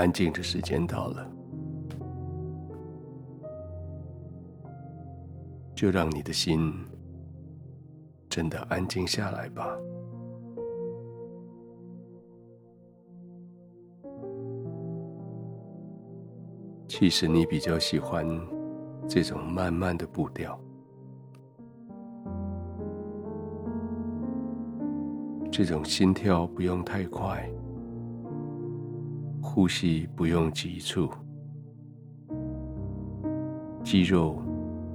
安静的时间到了，就让你的心真的安静下来吧。其实你比较喜欢这种慢慢的步调，这种心跳不用太快，呼吸不用急促，肌肉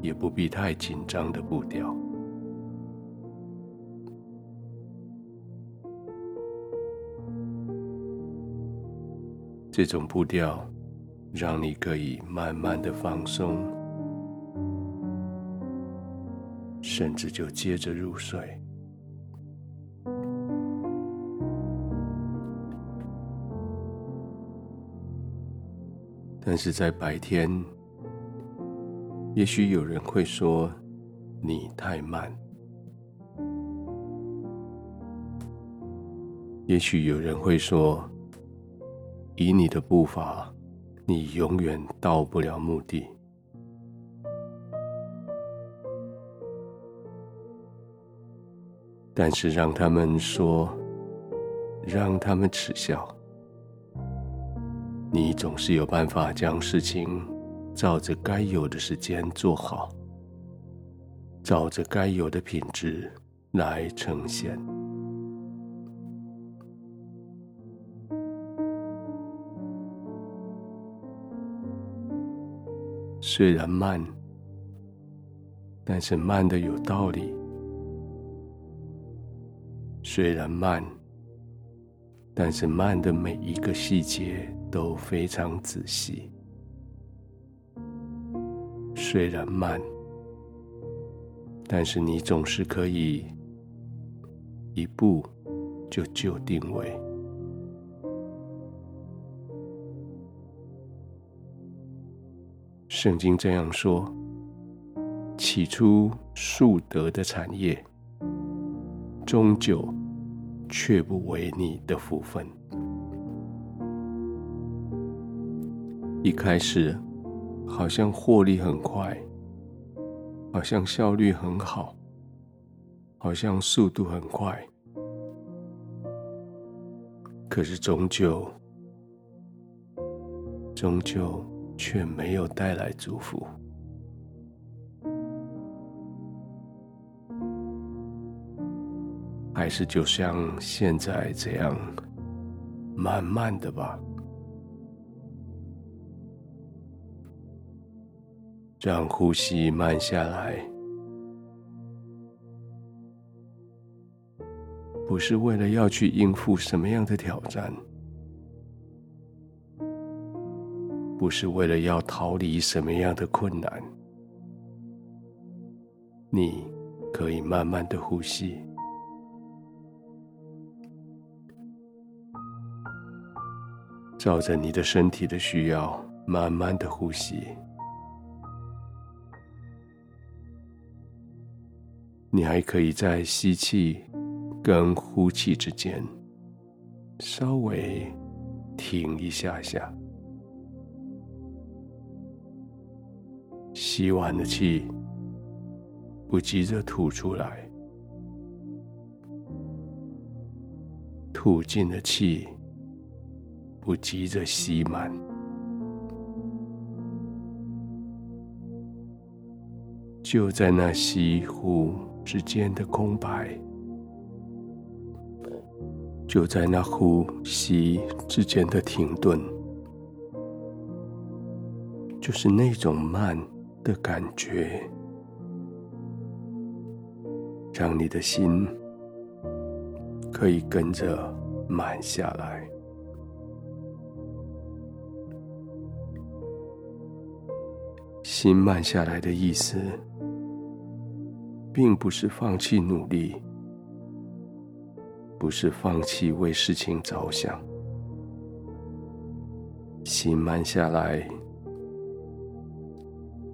也不必太紧张的步调。这种步调。让你可以慢慢的放松，甚至就接着入睡。但是在白天，也许有人会说你太慢，也许有人会说，以你的步伐。你永远到不了目的，但是让他们说，让他们耻笑，你总是有办法将事情照着该有的时间做好，照着该有的品质来呈现。虽然慢，但是慢的有道理。虽然慢，但是慢的每一个细节都非常仔细。虽然慢，但是你总是可以一步就就定位。圣经这样说：“起初数得的产业，终究却不为你的福分。一开始好像获利很快，好像效率很好，好像速度很快，可是终究，终究。”却没有带来祝福，还是就像现在这样，慢慢的吧，让呼吸慢下来，不是为了要去应付什么样的挑战。不是为了要逃离什么样的困难，你可以慢慢的呼吸，照着你的身体的需要，慢慢的呼吸。你还可以在吸气跟呼气之间稍微停一下下。吸完的气，不急着吐出来；吐尽的气，不急着吸满。就在那吸呼之间的空白，就在那呼吸之间的停顿，就是那种慢。的感觉，让你的心可以跟着慢下来。心慢下来的意思，并不是放弃努力，不是放弃为事情着想。心慢下来。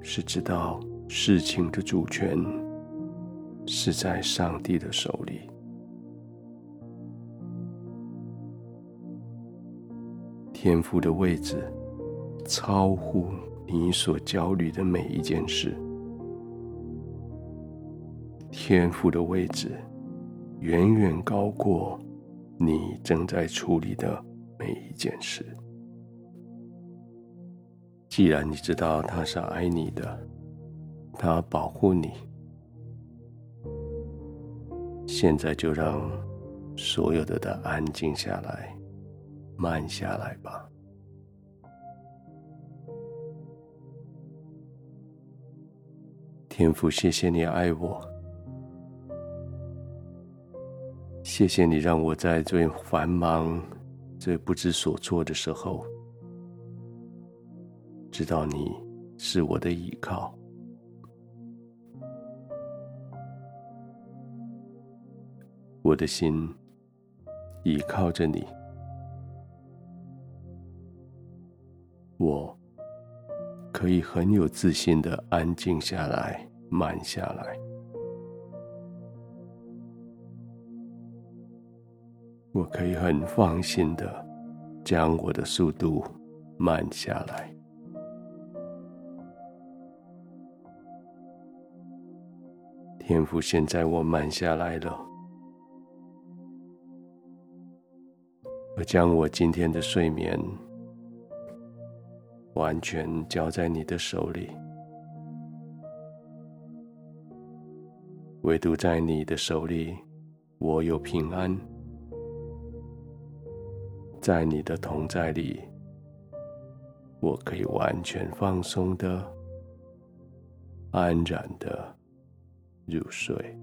是知道事情的主权是在上帝的手里。天父的位置超乎你所焦虑的每一件事。天赋的位置远远高过你正在处理的每一件事。既然你知道他是爱你的，他保护你，现在就让所有的他安静下来，慢下来吧。天父，谢谢你爱我，谢谢你让我在最繁忙、最不知所措的时候。知道你是我的依靠，我的心依靠着你，我可以很有自信的安静下来，慢下来，我可以很放心的将我的速度慢下来。天赋，现在我慢下来了。我将我今天的睡眠完全交在你的手里，唯独在你的手里，我有平安。在你的同在里，我可以完全放松的、安然的。入睡。